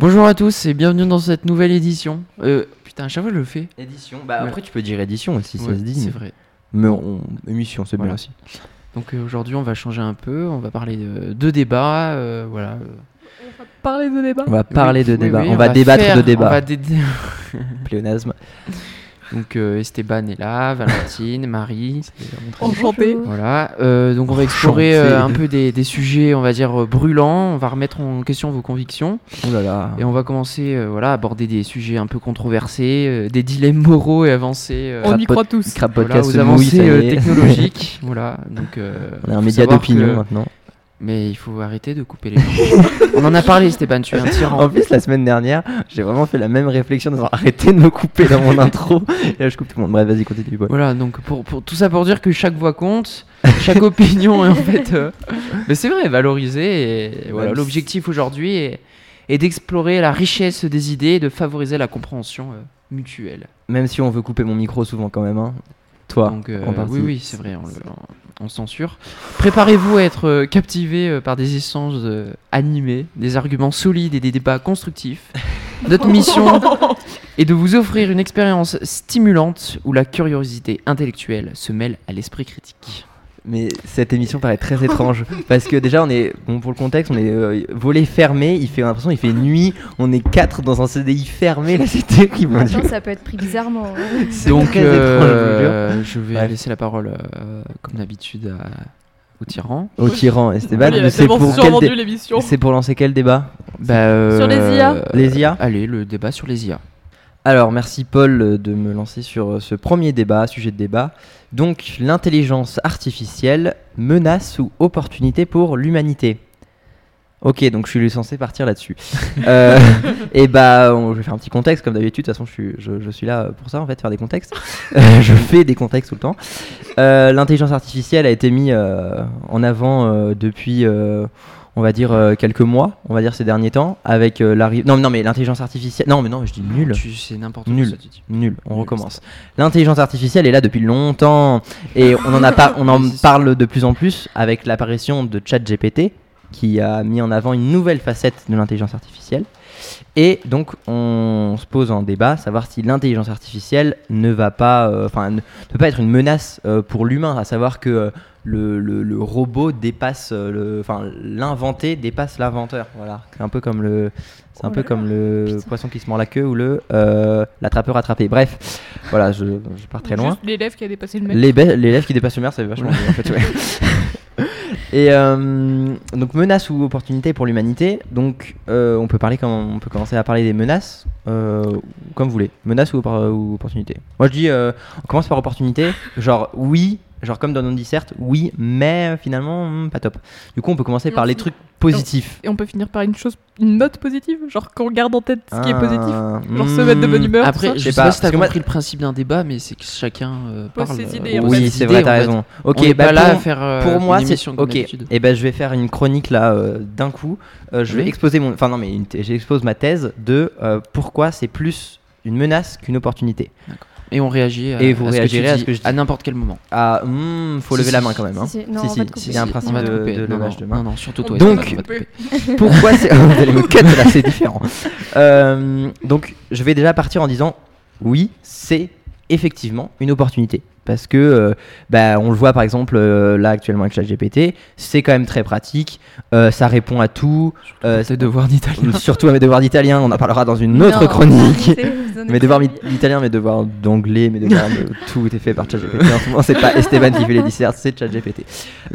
Bonjour à tous et bienvenue dans cette nouvelle édition. Euh, putain, à chaque fois je le fais. Édition. Bah Ouais. après tu peux dire édition aussi, ça se dit. C'est mais- vrai. Mais on- émission, c'est bien aussi. Donc euh, aujourd'hui on va changer un peu, on va parler de, de débats, euh, voilà. Parler de débat. On va parler Oui, de oui, débat. oui, on, va, débattre faire- de on débat. va dé- Pléonasme. Donc euh, Esteban est là, Valentine, Marie. Enchanté. Voilà, euh, donc on va explorer euh, un peu des, des sujets, on va dire, brûlants. On va remettre en question vos convictions. Oh là là. Et on va commencer euh, voilà, à aborder des sujets un peu controversés, euh, des dilemmes moraux et avancés. euh, On y croit tous. Voilà, podcast aux avancées euh, technologiques. voilà, donc, euh, On est un média d'opinion que- maintenant. Mais il faut arrêter de couper les gens. on en a parlé, Esteban, tu es un tyran. En plus, la semaine dernière, j'ai vraiment fait la même réflexion dans arrêter de me couper dans mon intro. Et là, je coupe tout le monde. Bref, vas-y, continue. Paul. Voilà, donc pour, pour- tout ça pour dire que chaque voix compte, chaque opinion est en fait. euh, Mais c'est vrai, valoriser. Et voilà, Même l'objectif aujourd'hui est, est d'explorer la richesse des idées et de favoriser la compréhension euh, mutuelle. Même si on veut couper mon micro souvent quand même. Hein. Toi, Donc, euh, en oui, oui, c'est vrai, on, le- on- on censure. Préparez-vous à être euh, captivé euh, par des échanges euh, animés, des arguments solides et des débats constructifs. Notre mission est de vous offrir une expérience stimulante où la curiosité intellectuelle se mêle à l'esprit critique. Mais cette émission paraît très étrange parce que déjà on est bon pour le contexte on est euh, volet fermé il fait l'impression il fait nuit on est quatre dans un CDI fermé là c'est terrible Attends, ça peut être pris bizarrement. hein. C'est Donc, très étrange, euh, je vais Bref. laisser la parole, euh, comme d'habitude, à- au tyran. au tyran Esteban c'est pour quel survendu dé- l'émission. c'est pour lancer quel débat? Bah, Sur les IA. Les IA Allez, le débat sur les IA. Alors, merci Paul euh, de me lancer sur euh, ce premier débat, sujet de débat. Donc, l'intelligence artificielle, menace ou opportunité pour l'humanité Ok, donc je suis censé partir là-dessus. Euh, et bah, on- je vais faire un petit contexte comme d'habitude. De toute façon, je suis, je, je suis là pour ça, en fait, faire des contextes. Je fais des contextes tout le temps. Euh, L'intelligence artificielle a été mise euh, en avant depuis, on va dire, euh, quelques mois, on va dire ces derniers temps, avec euh, l'arrivée. Non, non, mais l'intelligence artificielle. Non, mais non, je dis nul. Tu sais n'importe quoi. Nul. Nul, on Nul, recommence. L'intelligence artificielle est là depuis longtemps et on en, a par- on en c'est- parle de plus en plus avec l'apparition de ChatGPT qui a mis en avant une nouvelle facette de l'intelligence artificielle. Et donc on se pose en débat, savoir si l'intelligence artificielle ne va pas, euh, enfin, ne ne peut pas être une menace euh, pour l'humain, à savoir que le, le- le robot dépasse, euh, le, enfin, l'inventé dépasse l'inventeur. Voilà, c'est un peu comme le, c'est un Oh peu là comme le putain. poisson qui se mord la queue ou le euh, l'attrapeur attrapé. Bref, voilà, je, je pars très loin. L'élève qui a dépassé le be- L'élève qui dépasse le maire, c'est vachement bien en fait. ouais. Et euh, donc menace ou opportunité pour l'humanité. Donc euh, on peut parler on peut commencer à parler des menaces comme vous voulez. Menace ou, ou opportunité. Moi je dis on commence par opportunité. Genre oui, genre comme dans nos dissertes, oui, mais finalement hmm, pas top. Du coup on peut commencer Non, par les trucs positifs. Et on peut finir par une chose, une note positive, genre qu'on garde en tête ce qui est positif. Ah, Genre se mettre de bonne hmm, humeur. Après, je Je sais sais pas, pas, si t'as parce que moi- compris le principe d'un débat, mais c'est que chacun euh, Pose parle. ses euh, idées, aux en fait. Oui, c'est vrai, t'as raison. Ok, bah pas là pour- faire euh, pour moi, une c'est émission comme ok. d'habitude. Et ben je vais faire une chronique là euh, d'un coup. Euh, je vais Oui. exposer mon, enfin non mais une j'expose ma thèse de euh, pourquoi c'est plus une menace qu'une opportunité. Et on réagit à, Et vous à réagirez à dis ce que je dis. à n'importe quel moment. Ah, hmm, faut Si, lever si, la main quand même. Hein. si, si. Non, si, on va te si, couper. il y a un Si, principe de, couper. de non, levage non, de main. Non, non, surtout toi. Donc-. Pourquoi c'est Vous allez me cut là, c'est différent. Euh, donc, je vais déjà partir en disant oui, c'est effectivement une opportunité. Parce que, euh, bah, on le voit par exemple euh, là actuellement avec ChatGPT, c'est quand même très pratique, euh, ça répond à tout, euh, Tes devoirs d'italien. surtout à mes devoirs d'italien, on en parlera dans une autre Non, chronique. pas mi- d'italien, mes devoirs d'anglais, mes devoirs de tout est fait par ChatGPT. En ce moment, c'est pas Esteban qui fait les dissertes, c'est ChatGPT.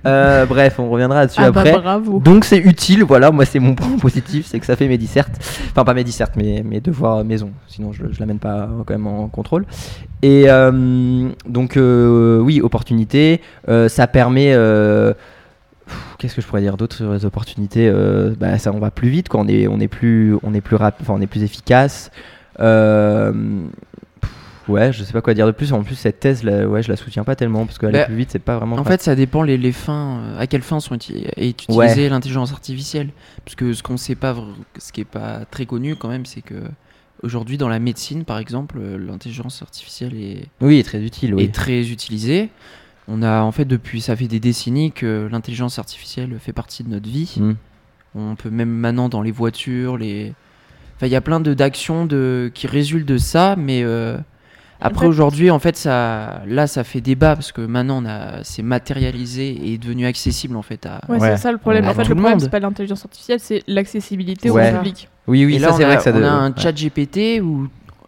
Euh, bref, on reviendra là-dessus Ah bah après. bravo. Donc c'est utile, voilà, moi c'est mon point positif, c'est que ça fait mes dissertes, enfin pas mes dissertes, mais mes devoirs maison, sinon je, je l'amène pas euh, quand même en contrôle. Et euh, donc euh, oui, opportunité, ça permet... Qu'est-ce que je pourrais dire d'autres opportunités euh, bah, ça, On va plus vite, quoi. On, est, on, est plus, on, est plus rap- on est plus efficace. Euh, ouais, je sais pas quoi dire de plus. En plus, cette thèse, là, ouais, je la soutiens pas tellement parce qu'aller Bah, plus vite, c'est pas vraiment. En fait, ça dépend les, les fins, euh, à quelles fins sont uti- est Ouais. utilisée l'intelligence artificielle. Parce que ce qu'on sait pas, ce qui est pas très connu quand même, c'est que aujourd'hui dans la médecine, par exemple, euh, l'intelligence artificielle est, oui, très utile. Oui. est très utilisée. On a en fait depuis, ça fait des décennies que l'intelligence artificielle fait partie de notre vie. Mm. On peut même maintenant dans les voitures, les Enfin, il y a plein de d'actions de qui résultent de ça, mais euh, après fait- aujourd'hui, en fait, ça, là, ça fait débat parce que maintenant, c'est matérialisé et est devenu accessible en fait à. Ouais, Ouais. c'est ça le problème. En fait, tout le le problème, c'est pas l'intelligence artificielle, c'est l'accessibilité Ouais. au public. Oui, oui, et ça c'est a, vrai que ça on a un chat GPT où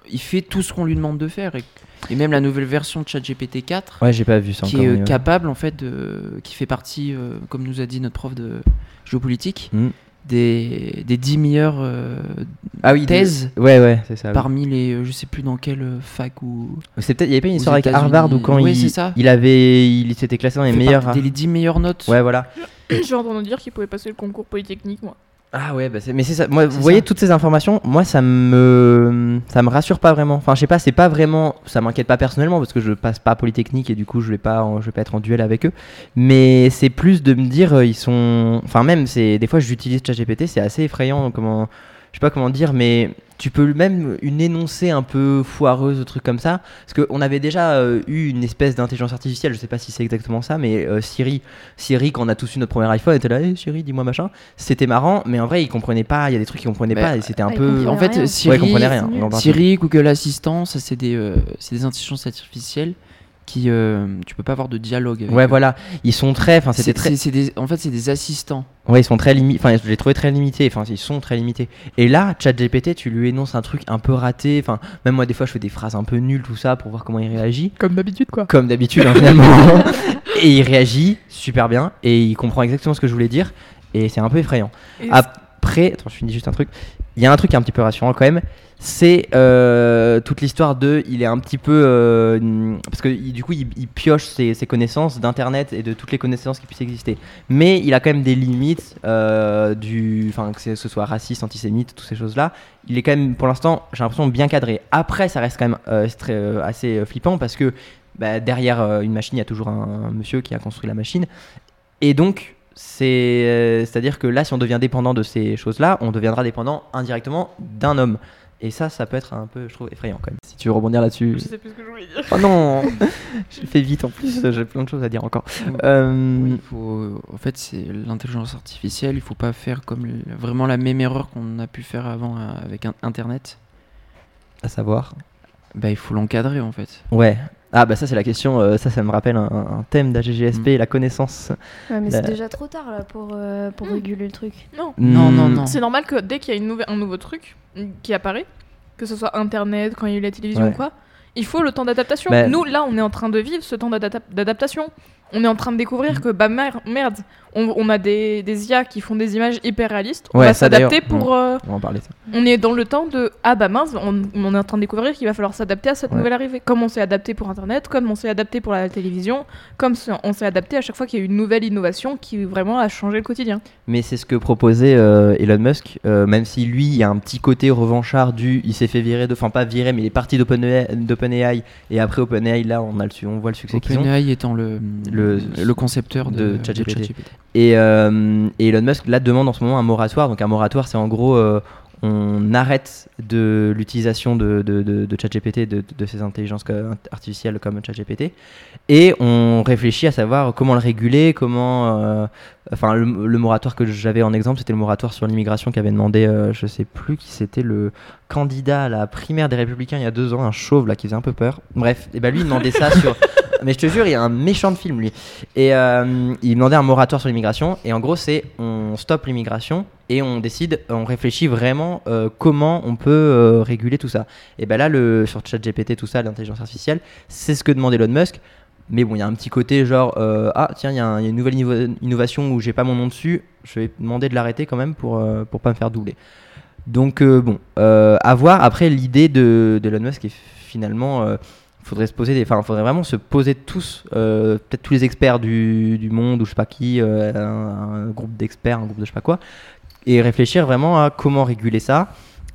il fait tout ce qu'on lui demande de faire et, et même la nouvelle version de chat GPT 4 Ouais, j'ai pas vu ça qui encore. est euh, capable en fait de, qui fait partie, euh, comme nous a dit notre prof de géopolitique, Mm. Des, des 10 meilleures euh, Ah oui, des- thèses Ouais, ouais, c'est ça. oui. parmi les, euh, je sais plus dans quelle euh, fac ou C'est peut-être, il y avait pas une histoire avec. Harvard où quand Ouais, il, ça. il avait, il s'était classé dans les fait meilleurs. partie des 10 meilleures notes. Ouais, voilà. J'ai entendu dire qu'il pouvait passer le concours polytechnique, moi. Ah ouais, bah c'est- mais c'est ça. Moi, vous voyez toutes ces informations, moi ça me, ça me rassure pas vraiment. Enfin, je sais pas, c'est pas vraiment, ça m'inquiète pas personnellement parce que je passe pas Polytechnique et du coup je vais pas, en- je vais pas être en duel avec eux. Mais c'est plus de me dire, euh, ils sont, enfin même, c'est des fois j'utilise ChatGPT, c'est assez effrayant comment, sais pas comment dire, mais tu peux même une énoncée un peu foireuse, truc comme ça. Parce qu'on avait déjà euh, eu une espèce d'intelligence artificielle, je sais pas si c'est exactement ça, mais euh, Siri, Siri, quand on a tous eu notre premier iPhone, était là, hey, Siri, dis-moi machin. C'était marrant, mais en vrai, il comprenait pas, il y a des trucs qu'il comprenait Bah, pas et c'était un peu. En fait, rien. Ouais, Siri, il comprenait rien. Siri, Google Assistant, ça c'est des, euh, c'est des intelligences artificielles qui, euh, tu peux pas avoir de dialogue. Avec Ouais, eux. voilà, ils sont très, enfin, c'était C'est très, des, en fait, c'est des assistants. ouais, ils sont très limités. Enfin, je les trouvais très limités. Enfin, ils sont très limités. Et là, ChatGPT, tu lui énonces un truc un peu raté. Enfin, même moi, des fois, je fais des phrases un peu nulles, tout ça, pour voir comment il réagit. Comme d'habitude, quoi. comme d'habitude hein, finalement. et il réagit super bien et il comprend exactement ce que je voulais dire et c'est un peu effrayant. Et Après, attends, je finis juste un truc. Il y a un truc qui est un petit peu rassurant quand même. C'est euh, toute l'histoire de. Il est un petit peu. euh, parce que du coup, il, pioche ses, connaissances d'internet et de toutes les connaissances qui puissent exister. Mais il a quand même des limites, euh, du, que ce soit raciste, antisémite, toutes ces choses-là. Il est quand même, pour l'instant, j'ai l'impression bien cadré. Après, ça reste quand même euh, très, assez flippant parce que bah, derrière une machine, il y a toujours un, monsieur qui a construit la machine. Et donc, c'est, c'est-à-dire que là, si on devient dépendant de ces choses-là, on deviendra dépendant indirectement d'un homme. Et ça, ça peut être un peu, je trouve, effrayant quand même. Si tu veux rebondir là-dessus. Je sais plus ce que je voulais dire. Oh non J'ai fait vite en plus, j'ai plein de choses à dire encore. Euh, Oui, faut, en fait, c'est l'intelligence artificielle. Il faut pas faire comme le- vraiment la même erreur qu'on a pu faire avant euh, avec Internet. À savoir. Bah, il faut l'encadrer en fait. Ouais. Ah bah ça c'est la question, euh, ça ça me rappelle un, un thème d'AGGSP, la connaissance. Ouais, mais c'est déjà trop tard là pour, euh, pour Hmm. réguler le truc. Non. Non, non, non. C'est normal que dès qu'il y a une nouvel- un nouveau truc mm, qui apparaît, que ce soit Internet, quand il y a eu la télévision Ouais. ou quoi, il faut le temps d'adaptation. Bah- Nous, là, on est en train de vivre ce temps d'adap- d'adaptation. On est en train de découvrir que, bah mer- merde, on, on a des, des IA qui font des images hyper réalistes. On Ouais, va s'adapter pour. euh, On va en parler de ça. on est dans le temps de ah bah mince, on, on est en train de découvrir qu'il va falloir s'adapter à cette Ouais. nouvelle arrivée. Comme on s'est adapté pour Internet, comme on s'est adapté pour la télévision, comme se- on s'est adapté à chaque fois qu'il y a eu une nouvelle innovation qui vraiment a changé le quotidien. Mais c'est ce que proposait euh, Elon Musk, euh, même si lui, il y a un petit côté revanchard du, il s'est fait virer, de, enfin pas virer, mais il est parti d'OpenAI et après OpenAI, là, on, a le, su- on voit le succès qu'ils ont. OpenAI étant le, Le- le, concepteur de, de ChatGPT. Et, euh, et Elon Musk, là, demande en ce moment un moratoire. Donc un moratoire, c'est en gros, euh, on arrête de l'utilisation de, de, de, de ChatGPT, de, de ces intelligences artificielles comme ChatGPT, et on réfléchit à savoir comment le réguler, comment... euh, Enfin, le, le moratoire que j'avais en exemple, c'était le moratoire sur l'immigration qui avait demandé, euh, je sais plus qui c'était, le candidat à la primaire des Républicains il y a deux ans, un chauve là qui faisait un peu peur. Bref, et ben lui il demandait ça sur. Mais je te jure, il y a un méchant de film lui. Et euh, il demandait un moratoire sur l'immigration. Et en gros, c'est on stoppe l'immigration et on décide, on réfléchit vraiment euh, comment on peut euh, réguler tout ça. Et ben là, le, sur ChatGPT, tout ça, l'intelligence artificielle, c'est ce que demande Elon Musk. Mais bon, il y a un petit côté genre, ah tiens, il y, a une nouvelle inno- innovation où j'ai pas mon nom dessus, je vais demander de l'arrêter quand même pour, pour pas me faire doubler. Donc bon, à voir. Après, l'idée de d'Elon Musk est finalement, faudrait se poser, des, enfin, faudrait vraiment se poser tous, euh, peut-être tous les experts du, du monde ou je sais pas qui, euh, un, groupe d'experts, un groupe de je sais pas quoi, et réfléchir vraiment à comment réguler ça,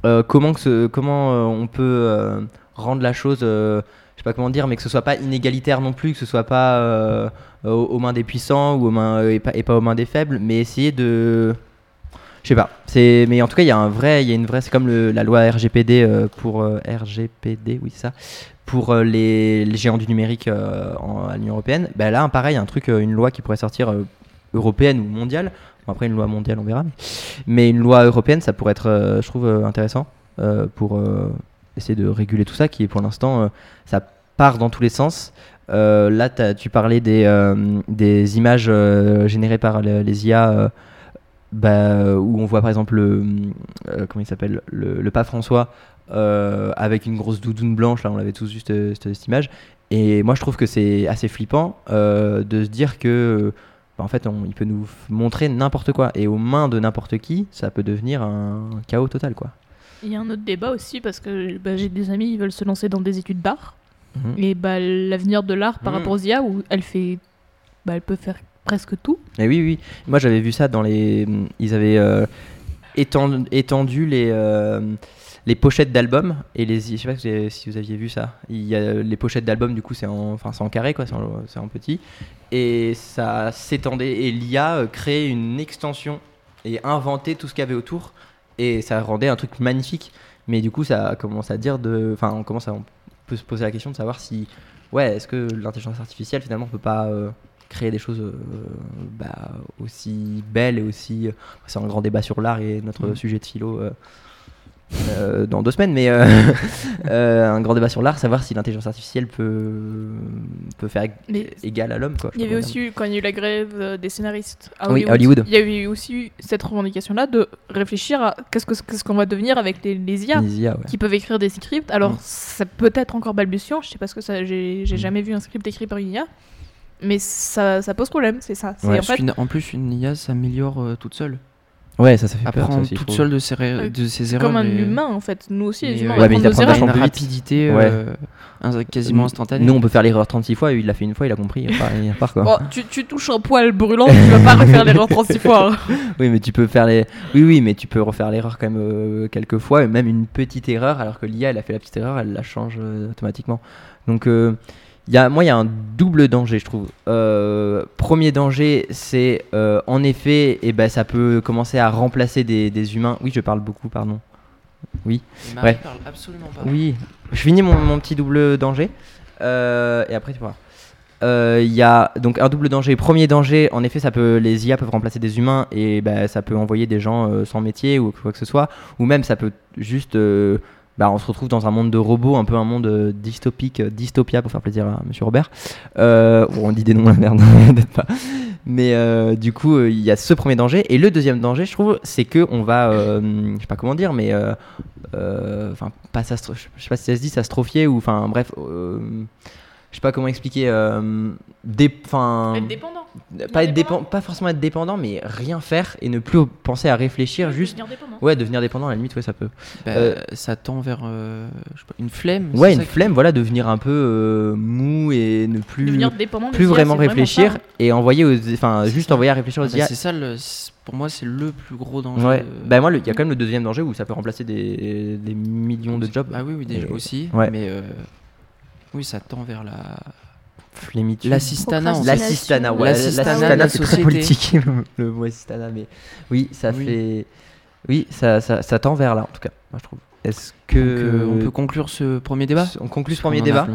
euh, comment que comment on peut rendre la chose, je sais pas comment dire, mais que ce soit pas inégalitaire non plus, que ce soit pas aux, mains des puissants ou aux mains et pas aux mains des faibles, mais essayer de je sais pas, mais en tout cas il y a un vrai, il y a une vraie, c'est comme la loi RGPD euh, pour euh, RGPD, oui ça, pour euh, les, géants du numérique en, à l'Union européenne. Bah là pareil, un truc, une loi qui pourrait sortir européenne ou mondiale. Bon, après une loi mondiale on verra, mais, une loi européenne ça pourrait être, je trouve intéressant pour essayer de réguler tout ça, qui pour l'instant, ça part dans tous les sens. Là, tu parlais des, images générées par le- les IA, bah, où on voit par exemple le, euh, comment il s'appelle, le, le pape François euh, avec une grosse doudoune blanche. Là, on l'avait tous vu cette, cette- cette image. Et moi, je trouve que c'est assez flippant euh, de se dire que, bah, en fait, on- il peut nous montrer n'importe quoi. Et aux mains de n'importe qui, ça peut devenir un chaos total, quoi. Il y a un autre débat aussi parce que bah, j'ai des amis, ils veulent se lancer dans des études d'art. Mhm. Et bah, l'avenir de l'art par Mhm. rapport aux IA, où elle fait. Bah, elle peut faire presque tout. Et oui, oui. Moi, j'avais vu ça dans les. Ils avaient euh, étendu, les, euh, les pochettes d'albums. Et les. Je sais pas si vous aviez vu ça. Il y a les pochettes d'albums, du coup, c'est en, en carré, quoi. C'est en, petit. Et ça s'étendait. Et l'IA euh, créait une extension et inventait tout ce qu'il y avait autour. Et ça rendait un truc magnifique. Mais du coup, ça commence à dire de. Enfin, on commence à. On peut se poser la question de savoir si. Ouais, est-ce que l'intelligence artificielle, finalement, peut pas. Créer des choses euh, bah, aussi belles et aussi. euh, c'est un grand débat sur l'art et notre Mhm. sujet de philo euh, euh, dans deux semaines, mais euh, euh, un grand débat sur l'art, savoir si l'intelligence artificielle peut, peut faire Mais égal à l'homme. Il y avait aussi, eu, quand il y a eu la grève des scénaristes à Oui, Hollywood. il y a eu aussi cette revendication-là de réfléchir à qu'est-ce que- qu'est-ce qu'on va devenir avec les, les IA dire. Les IA, ouais. qui peuvent écrire des scripts. Alors, Mm. ça peut être encore balbutiant, je sais pas ce que ça. J'ai j'ai Mm. jamais vu un script écrit par une IA, mais ça, ça pose problème, c'est ça. Ouais. en fait, Une- en plus, une IA s'améliore euh, toute seule. Ouais, ça, ça fait peur. Apprend toute seule de ses, ré- Euh, de ses erreurs. comme un et- humain en fait. Nous aussi, les humains, on Ouais, mais il apprend une rapidité Ouais. euh, quasiment instantanée. Nous, on peut faire l'erreur 36 fois, il l'a fait une fois, il a compris, il repart, il repart, quoi. Tu, tu touches un poil brûlant, tu vas pas refaire l'erreur 36 fois. hein. Oui, mais tu peux faire les. Oui, oui, mais tu peux refaire l'erreur quand même euh, quelques fois, et même une petite erreur, alors que l'IA, elle a fait la petite erreur, elle la change euh, automatiquement. Donc, euh, y a, moi, il y a un double danger, je trouve. Euh, premier danger, c'est euh, en effet, et ben, ça peut commencer à remplacer des, des humains. Oui, je parle beaucoup, pardon. Et Marie Ouais. parle absolument pas. Oui, je finis mon, mon petit double danger. Euh, et après, tu vois. Il y a donc un double danger. Premier danger, en effet, ça peut, les IA peuvent remplacer des humains et bah, ça peut envoyer des gens sans métier ou quoi que ce soit. Ou même, ça peut juste. Bah, on se retrouve dans un monde de robots, un peu un monde euh, dystopique, euh, dystopia pour faire plaisir à Monsieur Robert. Euh, on dit des noms la merde, pas. Mais euh, du coup, il y a ce premier danger. Et le deuxième danger, je trouve, c'est que on va, euh, je sais pas comment dire, mais enfin pas je sais pas si ça se dit s'astrophier ou enfin bref je sais pas comment expliquer euh, dé- Être dépendant. pas être dépendant pas forcément être dépendant mais rien faire et ne plus penser à réfléchir juste Devenir dépendant. ouais devenir dépendant à la limite ouais ça peut Bah, Euh, ça tend vers euh, je sais pas, une flemme. ouais une ça flemme voilà devenir un peu euh, mou et ne plus Devenir dépendant des plus vraiment réfléchir hein. et envoyer aux enfin juste ça. envoyer à réfléchir Ah aux bah, IA c'est ça, le- pour moi, c'est le plus gros danger. ouais de- bah moi il y a quand même le deuxième danger où ça peut remplacer des, des millions de jobs Ah oui, oui, déjà aussi. ouais. Mais euh, oui, ça tend vers la Flémitude. l'assistana. L'assistana, ouais. L'assistana c'est très politique, le mot assistana, mais oui, ça Oui. fait. Oui, ça, ça, ça tend vers là, en tout cas, moi je trouve. Est-ce Donc, que. euh, on peut conclure ce premier débat? On conclut ce premier débat?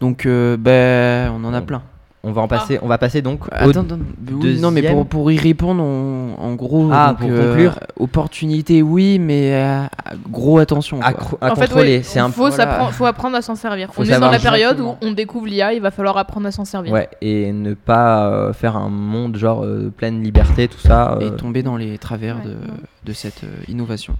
Donc, euh, ben, on en a plein. On va en passer, on va passer donc. au- Attends, attends, oui, non, mais pour, pour y répondre, on- en gros, Ah, donc, pour euh, conclure. opportunité, oui, mais euh, gros attention. à, quoi. cro- à En fait, contrôler. ouais, c'est un faut, voilà. faut apprendre à s'en servir. Faut on est dans la période exactement. où on découvre l'IA, il va falloir apprendre à s'en servir. Ouais, et ne pas euh, faire un monde genre euh, pleine liberté, tout ça. Et tomber dans les travers Ouais. de, de cette euh, innovation.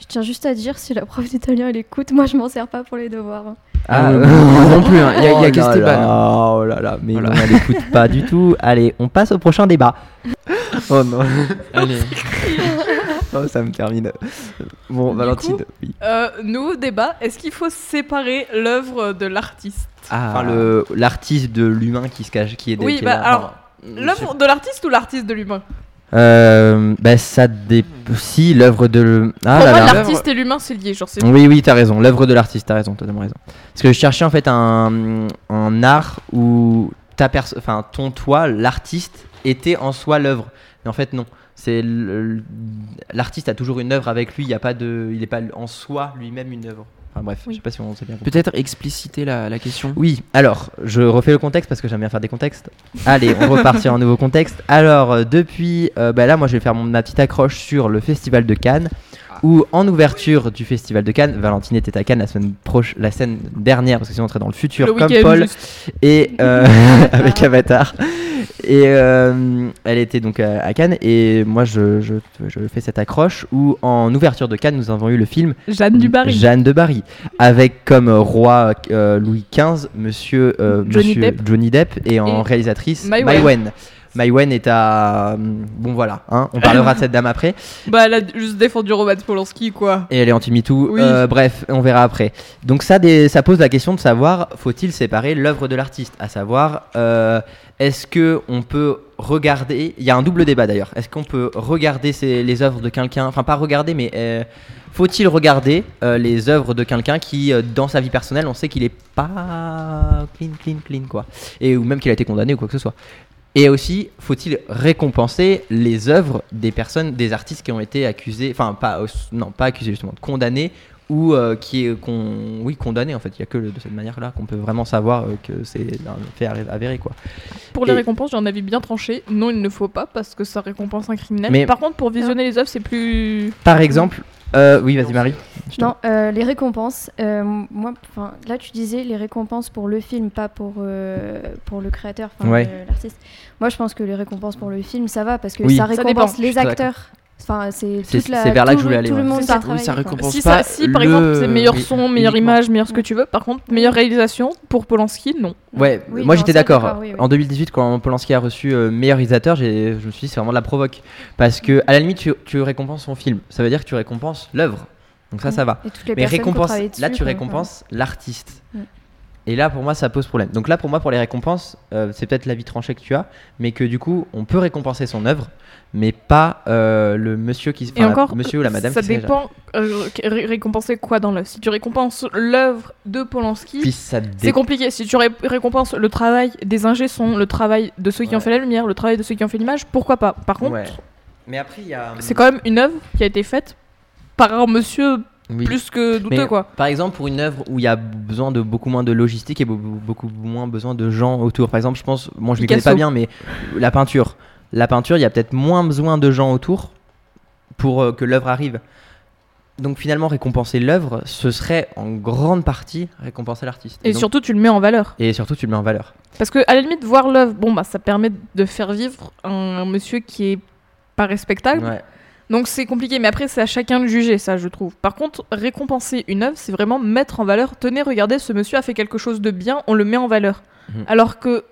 Je tiens juste à dire, si la prof d'italien elle écoute, moi je m'en sers pas pour les devoirs. hein. Ah, Euh, euh, non plus, hein. il y a, y a oh là, Oh là là, mais Voilà. non, elle écoute pas du tout. Allez, on passe au prochain débat. oh non. Allez. Oh, ça me termine. Bon, Du Valentine, coup, oui. Euh, nouveau débat, est-ce qu'il faut séparer l'œuvre de l'artiste? Ah, Enfin, le l'artiste de l'humain qui se cache, qui est. Oui, qui est bah là. alors, l'œuvre de l'artiste ou l'artiste de l'humain? Euh, bah, ça dé... Si, l'œuvre de. Ah Pour là moi, l'artiste et l'humain, c'est lié. Genre, c'est Oui, oui, t'as raison. L'œuvre de l'artiste, t'as raison, totalement raison. Parce que je cherchais en fait un, un art où ta perso... enfin, ton toi, l'artiste, était en soi l'œuvre. Mais en fait, non. C'est l'artiste a toujours une œuvre avec lui. Il y a pas de, il est pas en soi lui-même une œuvre. Enfin bref, Oui. je sais pas si on s'est bien. Peut-être expliciter la, la question. Oui, alors, je refais le contexte parce que j'aime bien faire des contextes. Allez, on repart sur un nouveau contexte. Alors, euh, depuis, euh, bah là, moi, je vais faire mon, ma petite accroche sur le Festival de Cannes, Où en ouverture du festival de Cannes, Valentine était à Cannes la semaine proche, la scène dernière parce que sinon on serait dans le futur Le comme Paul juste. et euh, avec Avatar. Et euh, elle était donc à, à Cannes et moi je, je, je fais cette accroche où en ouverture de Cannes nous avons eu le film Jeanne du Barry. Jeanne de Barry avec comme roi euh, Louis XV Monsieur, Johnny monsieur Depp. Johnny Depp et en Et réalisatrice Mai Mai Wen. Wen. Mai Wen est à bon voilà hein, on parlera de cette dame après Bah, elle a juste défendu Roman Polanski, quoi. et elle est anti-MeToo. Oui. Euh, bref, on verra après. Donc ça, des- ça pose la question de savoir, faut-il séparer l'œuvre de l'artiste? À savoir, euh, est-ce que on peut regarder Il y a un double débat d'ailleurs. Est-ce qu'on peut regarder ces- les œuvres de quelqu'un Enfin, pas regarder, mais euh, faut-il regarder euh, les œuvres de quelqu'un qui, euh, dans sa vie personnelle, on sait qu'il est pas clean, clean, clean, quoi, et ou même qu'il a été condamné ou quoi que ce soit. Et aussi, faut-il récompenser les œuvres des personnes, des artistes qui ont été accusés, enfin pas, euh, non pas accusés justement, condamnés ou euh, qui est, oui condamnés en fait. Il y a que le- de cette manière-là qu'on peut vraiment savoir euh, que c'est un fait avéré quoi. Pour les Et- récompenses, j'ai un avis bien tranché. Non, il ne faut pas parce que ça récompense un criminel. Mais- Par contre, pour visionner les œuvres, c'est plus. Par exemple, euh, oui vas-y Marie. Non, euh, les récompenses. euh, moi, enfin, là, tu disais les récompenses pour le film, pas pour, euh, pour le créateur, Ouais. l'artiste. Moi, je pense que les récompenses pour le film, ça va parce que Oui. ça récompense les acteurs. Enfin, c'est vers là que je voulais le- aller, Tout le ouais. monde C'est qui a ça. Oui, ça travaillé, quoi. récompense Si, pas ça, si par le- exemple, c'est meilleur oui, son, meilleure image, meilleur ce que tu veux. Par contre, meilleure réalisation pour Polanski, non. Ouais, Oui, moi j'étais d'accord. d'accord, oui, oui. En 2018, quand Polanski a reçu euh, meilleur réalisateur, j'ai- je me suis dit c'est vraiment de la provoque. Parce que à la limite, tu, tu récompenses son film. Ça veut dire que tu récompenses l'œuvre. Donc ça, ça va. Et toutes les Mais récompense, là tu récompenses l'artiste. Et là pour moi ça pose problème. Donc là pour moi pour les récompenses, euh, c'est peut-être l'avis tranché que tu as, mais que du coup on peut récompenser son œuvre, mais pas euh, le monsieur qui, Et enfin, la- encore, monsieur ou la madame ça qui dépend. euh, ré- récompenser quoi dans l'œuvre? Si tu récompenses l'œuvre de Polanski, c'est compliqué. Si tu ré- récompenses le travail des ingé sons, le travail de ceux qui ont fait la lumière, le travail de ceux qui ont fait l'image, pourquoi pas? Par contre, Ouais. Mais après il y a. c'est quand même une œuvre qui a été faite par un monsieur Oui. plus que douteux, Mais, quoi. Par exemple, pour une œuvre où il y a besoin de beaucoup moins de logistique et be- beaucoup moins besoin de gens autour. Par exemple, je pense, moi je ne connais pas bien, mais la peinture. La peinture, il y a peut-être moins besoin de gens autour pour euh, que l'œuvre arrive. Donc finalement, récompenser l'œuvre, ce serait en grande partie récompenser l'artiste. Et donc- surtout, tu le mets en valeur. et surtout, tu le mets en valeur. Parce que à la limite, voir l'œuvre, bon bah ça permet de faire vivre un, un monsieur qui est pas respectable. Ouais. Donc c'est compliqué, mais après c'est à chacun de juger ça, je trouve. Par contre, récompenser une œuvre, c'est vraiment mettre en valeur. Tenez, regardez, ce monsieur a fait quelque chose de bien, on le met en valeur. Mhm. Alors que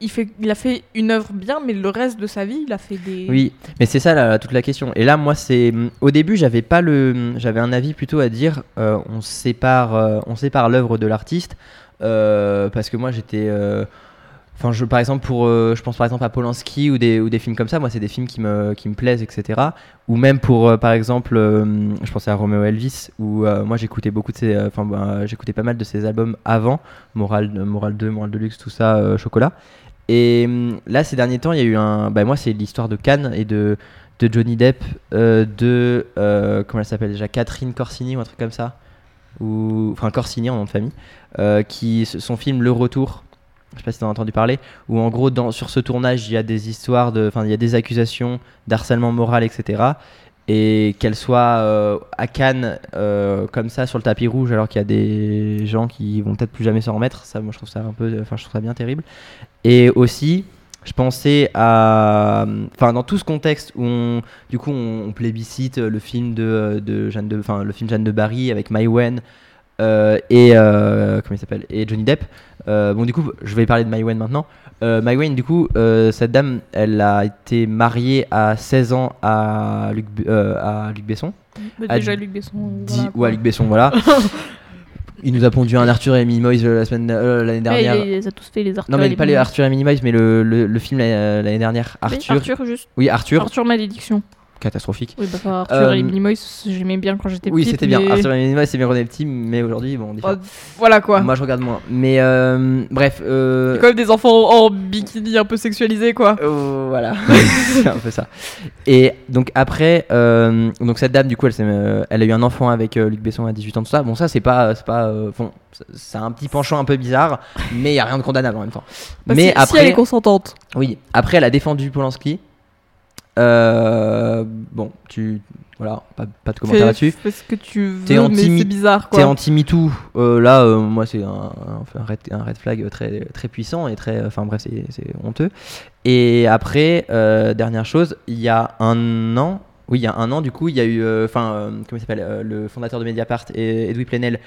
il fait, il a fait une œuvre bien, mais le reste de sa vie, il a fait des. Oui, mais c'est ça la- toute la question. Et là, moi, c'est au début, j'avais pas le, j'avais un avis plutôt à dire, euh, on sépare, euh, on sépare l'œuvre de l'artiste, euh, parce que moi, j'étais, enfin, je, par exemple, pour, euh, je pense par exemple à Polanski ou des, ou des films comme ça. Moi, c'est des films qui me, qui me plaisent, etc. Ou même pour, euh, par exemple, euh, je pensais à Romeo Elvis, où moi, j'écoutais beaucoup de ses, enfin, bah, j'écoutais pas mal de ses albums avant, Moral, Moral 2, Moral Deluxe, tout ça, Chocolat. Et hum, là, ces derniers temps, il y a eu un. Bah, moi, c'est l'histoire de Cannes et de, de Johnny Depp, de. comment elle s'appelle déjà Catherine Corsini ou un truc comme ça. Ou, enfin, Corsini en nom de famille. qui, son film Le Retour. Je sais pas si tu as entendu parler. Où en gros, sur ce tournage, il y a des histoires il y a des accusations d'harcèlement moral, etc. Et qu'elle soit euh, à Cannes euh, comme ça sur le tapis rouge alors qu'il y a des gens qui vont peut-être plus jamais s'en remettre, ça moi je trouve ça un peu, enfin je trouve ça bien terrible. Et aussi, je pensais à, enfin dans tout ce contexte où on, du coup on, plébiscite le film de, de Jeanne de, enfin le film Jeanne de Barry avec Mai Wen euh, et comment il s'appelle? Et Johnny Depp. Euh, bon du coup je vais parler de Mai Wen maintenant. Euh, Mai Wen du coup euh, cette dame elle a été mariée à 16 ans à Luc, euh, à Luc Besson. Bah, à déjà, Luc Besson. Voilà, ou à Luc Besson voilà. Il nous a pondu un Arthur et Minnie Moïse la semaine l'année Ouais, dernière. il, il les a tous fait, les Arthur. Non mais et pas les. Arthur et Minimize mais le, le, le film l'année dernière Arthur. Arthur, juste. Oui Arthur, Arthur Malédiction. Catastrophique. Oui, bah, enfin, Arthur Euh, et Minimoys, j'aimais bien quand j'étais Oui petite. c'était bien. Arthur et c'est bien est petit mais aujourd'hui bon. Oh, voilà quoi. Moi je regarde moins. Mais euh, bref. Euh, Quand même des enfants en bikini un peu sexualisés quoi. euh, voilà, c'est un peu ça. Et donc après, euh, donc cette dame du coup, elle, euh, a eu un enfant avec euh, Luc Besson à 18 ans tout ça. Bon ça c'est pas, c'est pas, euh, bon, c'est- c'est un petit penchant un peu bizarre, mais il y a rien de condamnable en même temps. Mais si, après, si elle est consentante. Oui, après elle a défendu Polanski. Euh, bon, tu Voilà, pas, pas de commentaire là-dessus. fais ce que tu T'es veux, mais anti- c'est bizarre T'es quoi. anti-MeToo, euh, là, euh, moi, c'est un, red, un red flag très, très puissant et très. Enfin, bref, c'est honteux. Et après, euh, dernière chose, il y a un an. Oui, il y a un an, du coup, il y a eu. Enfin, comment il s'appelle Le fondateur de Mediapart, et Edoui Plenel.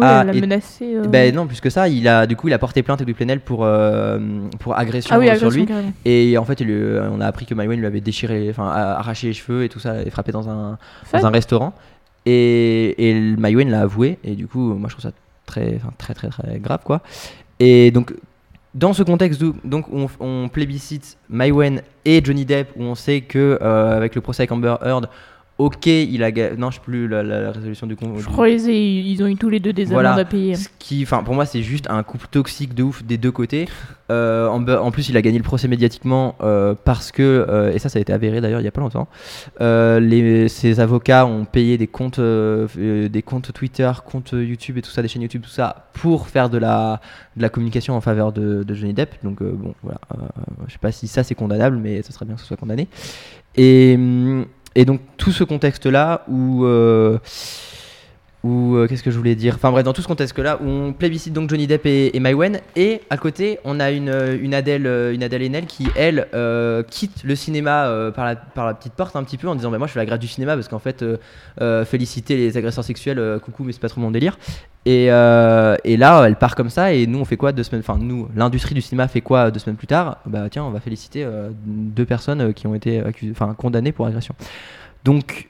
Ah, elle a et- menacé. euh, Ben non, plus que ça, il a, du coup, il a porté plainte Edoui Plenel pour, euh, pour agression ah oui, euh, sur lui. carrément. Et en fait, il, on a appris que Maïwen lui avait déchiré, enfin, arraché les cheveux et tout ça, et frappé dans un, dans un restaurant. Et, et Maïwen l'a avoué. Et du coup, moi, je trouve ça très, très, très, très grave, quoi. Et donc, dans ce contexte où donc, on, on plébiscite Maïwen et Johnny Depp, où on sait que euh, avec le procès avec Amber Heard, ok, il a, ga- non, je sais plus la, la- la résolution du con. Je crois qu'ils ils ont eu tous les deux des Voilà. amendes à payer. ce qui, enfin, pour moi, c'est juste un couple toxique de ouf des deux côtés. Euh, en plus, il a gagné le procès médiatiquement euh, parce que, euh, et ça, ça a été avéré d'ailleurs il y a pas longtemps. les, ses avocats ont payé des comptes, des comptes Twitter, comptes YouTube et tout ça, des chaînes YouTube, tout ça, pour faire de la, de la communication en faveur de, de Johnny Depp. Donc bon, voilà. je sais pas si ça c'est condamnable, mais ce serait bien que ce soit condamné. Et, hum, et donc tout ce contexte-là où euh, ou euh, qu'est-ce que je voulais dire Enfin bref, dans tout ce contexte-là, on plébiscite donc Johnny Depp et, et Maïwen, et à côté, on a une, euh, une Adèle, euh, une Adèle Haenel qui elle quitte le cinéma par, la, par la petite porte un petit peu en disant bah moi je fais la grève du cinéma parce qu'en fait féliciter les agresseurs sexuels, coucou mais c'est pas trop mon délire. Et, et là, elle part comme ça, et nous on fait quoi deux semaines Enfin nous, l'industrie du cinéma fait quoi deux semaines plus tard? Bah tiens, on va féliciter deux personnes qui ont été accusées, condamnées pour agression. Donc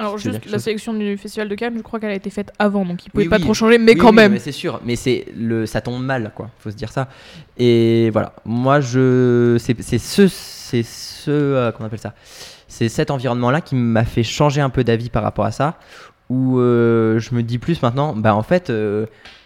Alors juste la sélection du festival de Cannes, je crois qu'elle a été faite avant, donc ils pouvaient Oui, pas oui. trop changer, mais Oui, quand même. mais c'est sûr, mais c'est le, ça tombe mal, quoi. Faut se dire ça. Et voilà, moi je, c'est c'est ce, c'est ce, euh, qu'on appelle ça, c'est cet environnement-là qui m'a fait changer un peu d'avis par rapport à ça, où euh, je me dis plus maintenant, bah en fait, euh,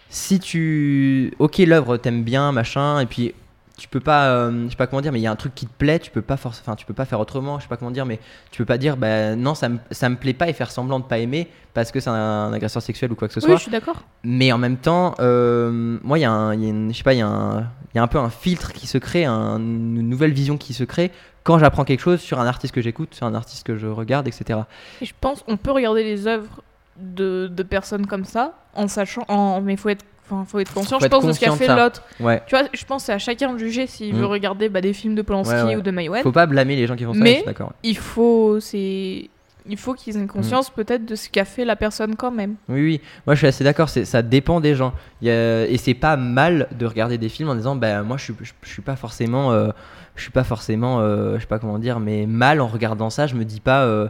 si tu, ok l'œuvre t'aimes bien, machin, et puis tu peux pas, euh, je sais pas comment dire, mais il y a un truc qui te plaît, tu peux pas enfin tu peux pas faire autrement, je sais pas comment dire, mais tu peux pas dire, bah non ça me, ça me plaît pas et faire semblant de pas aimer parce que c'est un, agresseur sexuel ou quoi que ce Oui, soit. je suis d'accord. Mais en même temps, euh, moi, il y a, un, je sais pas, il y, a un- il y a un peu un filtre qui se crée, un- une nouvelle vision qui se crée quand j'apprends quelque chose sur un artiste que j'écoute, sur un artiste que je regarde, etc. Et je pense on peut regarder les œuvres de, de personnes comme ça en sachant, en, mais faut être, enfin, faut être conscient. Faut je être pense de ce qu'a fait l'autre. Ouais. Tu vois, je pense c'est à chacun de juger s'il Mm. veut regarder bah, des films de Polanski Ouais, ouais. ou de Maïwen. Faut pas blâmer les gens qui font ça, Mais- je suis d'accord. Il faut, c'est, il faut qu'ils aient Mm. conscience peut-être de ce qu'a fait la personne quand même. Oui, oui. Moi, je suis assez d'accord. Ça dépend des gens. Il y a- et c'est pas mal de regarder des films en disant, bah moi, je je, je suis pas forcément, euh, je suis pas forcément, euh, je sais pas comment dire, mais mal en regardant ça. Je me dis pas, euh,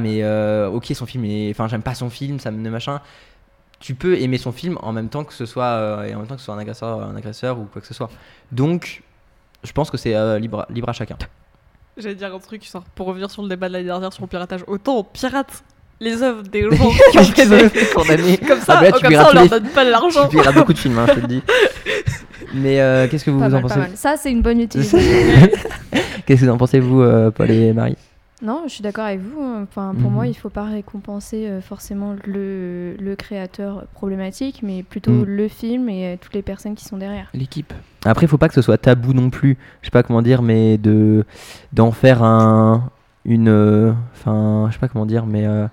mais euh, ok, son film, enfin, j'aime pas son film, ça me machin. Tu peux aimer son film en même temps que ce soit, euh, et en même temps que ce soit un agresseur, un agresseur ou quoi que ce soit. Donc, je pense que c'est euh, libre, libre à chacun. J'allais dire un truc genre, pour revenir sur le débat de l'année dernière sur le piratage. Autant on pirate les œuvres des gens qui ont fait comme ça, Ah bah là, oh, comme pirates ça on leur donne pas de l'argent. Tu verras beaucoup de films, hein, je te le dis. Mais euh, qu'est-ce que vous en mal, pensez. Ça, c'est une bonne utilisation. Qu'est-ce que vous en pensez, vous, euh, Paul et Marie? Non, je suis d'accord avec vous. Enfin, pour Mhm. moi, il faut pas récompenser euh, forcément le, le créateur problématique, mais plutôt Mhm. le film et euh, toutes les personnes qui sont derrière. L'équipe. Après, il faut pas que ce soit tabou non plus. Je sais pas comment dire, mais de d'en faire un une, euh, enfin, je sais pas comment dire, mais euh,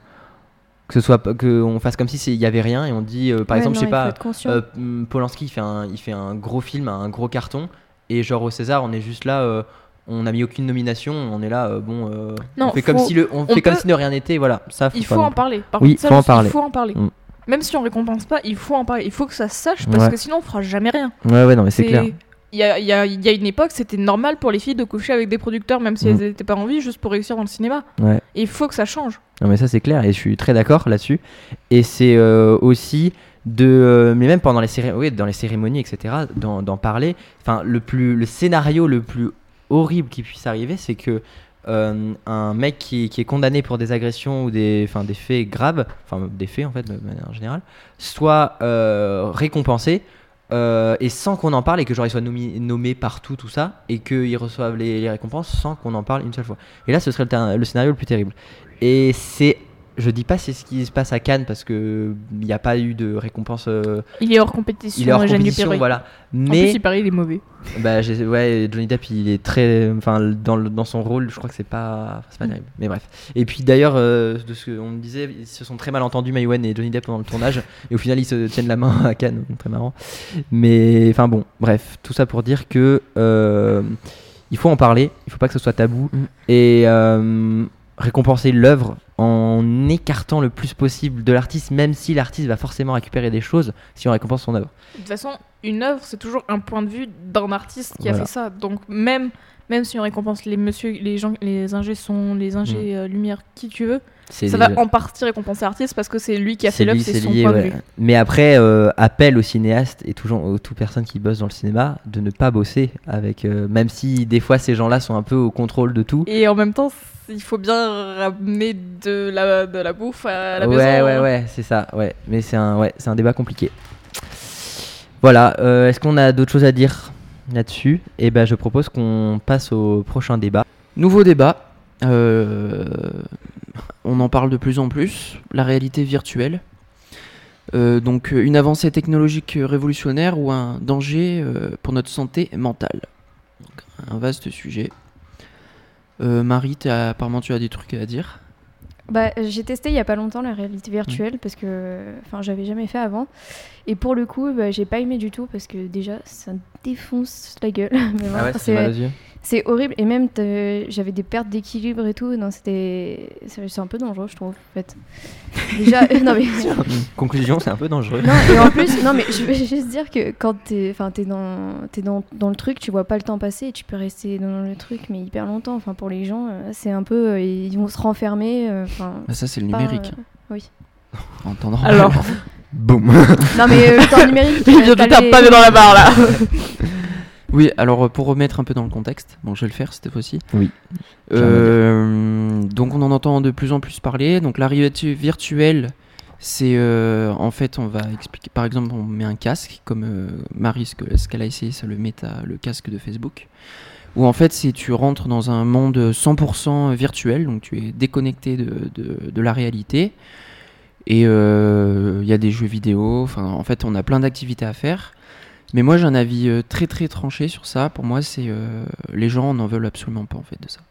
que ce soit que on fasse comme si il y avait rien et on dit, euh, par Ouais, exemple, non, je sais pas, euh, hum, Polanski, il fait un, il fait un gros film, un gros carton, et genre au César, on est juste là. On n'a mis aucune nomination, on est là, euh, bon, euh, Non, on fait comme si le, on, on fait comme si de rien n'était, voilà. Ça, faut Il faut en parler. Par Oui, contre, ça, faut en je- parler. Il faut en parler. Mm. Même si on récompense pas, il faut en parler. Il faut que ça se sache parce Ouais. que sinon on fera jamais rien. Ouais, ouais, non, mais c'est clair. Il y a, il y a- il y a une époque, c'était normal pour les filles de coucher avec des producteurs, même si Mm. elles n'étaient pas en vie, juste pour réussir dans le cinéma. Ouais. Et il faut que ça change. Non mais ça c'est clair et je suis très d'accord là-dessus. Et c'est euh, aussi de, euh, mais même pendant les cérémonies, oui, dans les cérémonies, etc. D'en d'en parler. Enfin, le plus, le scénario le plus horrible qui puisse arriver, c'est que euh, un mec qui, est condamné pour des agressions ou des, enfin, des faits graves, enfin des faits en fait de manière générale, soit euh, récompensé. euh, et sans qu'on en parle et que genre il soit nommé partout tout ça et qu'ils reçoivent les, les récompenses sans qu'on en parle une seule fois et là ce serait le, le scénario le plus terrible et c'est je dis pas c'est ce qui se passe à Cannes parce que il n'y a pas eu de récompense. euh, Il est hors compétition, il est hors compétition, voilà. En plus, Mais il paraît il est mauvais. bah, ouais, Johnny Depp, il est très, enfin, dans, le- dans son rôle, je crois que c'est pas, c'est pas Mm. terrible. Mais bref. Et puis d'ailleurs, euh, de ce qu'on me disait, ils se sont très mal entendus, Maïwen et Johnny Depp pendant le tournage, et au final, ils se tiennent la main à Cannes, donc très marrant. Mais enfin bon, bref, tout ça pour dire que euh, il faut en parler, il faut pas que ce soit tabou, Mm. et récompenser l'œuvre en écartant le plus possible de l'artiste, même si l'artiste va forcément récupérer des choses si on récompense son œuvre. De toute façon, une œuvre, c'est toujours un point de vue d'un artiste qui a fait ça. Donc même, même si on récompense les monsieur, les gens, les ingés les ingés euh, lumière, qui tu veux, Ça va en partie récompenser l'artiste parce que c'est lui qui a fait l'œuvre, c'est son lié, point ouais. de vue. Mais après, euh, appel aux cinéastes et toujours aux toute personne qui bosse dans le cinéma de ne pas bosser avec, euh, même si des fois ces gens-là sont un peu au contrôle de tout. Et en même temps, il faut bien ramener de la, de la bouffe à la ouais, maison. ouais, hein. ouais, c'est ça. Ouais, mais c'est un, ouais, c'est un débat compliqué. Voilà. euh, Est-ce qu'on a d'autres choses à dire là-dessus? Et ben, je propose qu'on passe au prochain débat. Nouveau débat. euh, on en parle de plus en plus. La réalité virtuelle. Euh, donc euh, une avancée technologique révolutionnaire ou un danger euh, pour notre santé mentale. Donc, un vaste sujet. Euh, Marie, apparemment tu as des trucs à dire. Bah, j'ai testé il y a pas longtemps la réalité virtuelle parce que j'avais jamais fait avant et pour le coup bah, j'ai pas aimé du tout parce que déjà ça défonce la gueule Mais Ah c'est mal aux yeux. c'est horrible et même j'avais des pertes d'équilibre et tout non c'était c'est un peu dangereux je trouve en fait déjà non mais Conclusion, c'est un peu dangereux. non et en plus non mais je veux juste dire que quand t'es enfin t'es dans t'es dans, dans le truc tu vois pas le temps passer et tu peux rester dans le truc mais hyper longtemps enfin pour les gens euh, c'est un peu euh, ils vont se renfermer euh, enfin Bah, ça c'est le numérique. euh, oui En temps normal. Alors, Boum. non mais euh, le temps numérique il vient de t'as les- taper dans la barre là. Oui, alors euh, pour remettre un peu dans le contexte, bon je vais le faire cette fois-ci. Oui. Euh, donc on en entend de plus en plus parler. Donc la réalité virtuelle, c'est euh, en fait on va expliquer. Par exemple, on met un casque comme euh, Marie ce que- ce qu'elle a essayé, ça le méta, le casque de Facebook. Où en fait c'est tu rentres dans un monde 100% virtuel, donc tu es déconnecté de, de- de la réalité. Et euh, il y a des jeux vidéo, enfin en fait on a plein d'activités à faire. Mais moi j'ai un avis euh, très très tranché sur ça. Pour moi c'est euh, les gens n'en veulent absolument pas en fait de ça.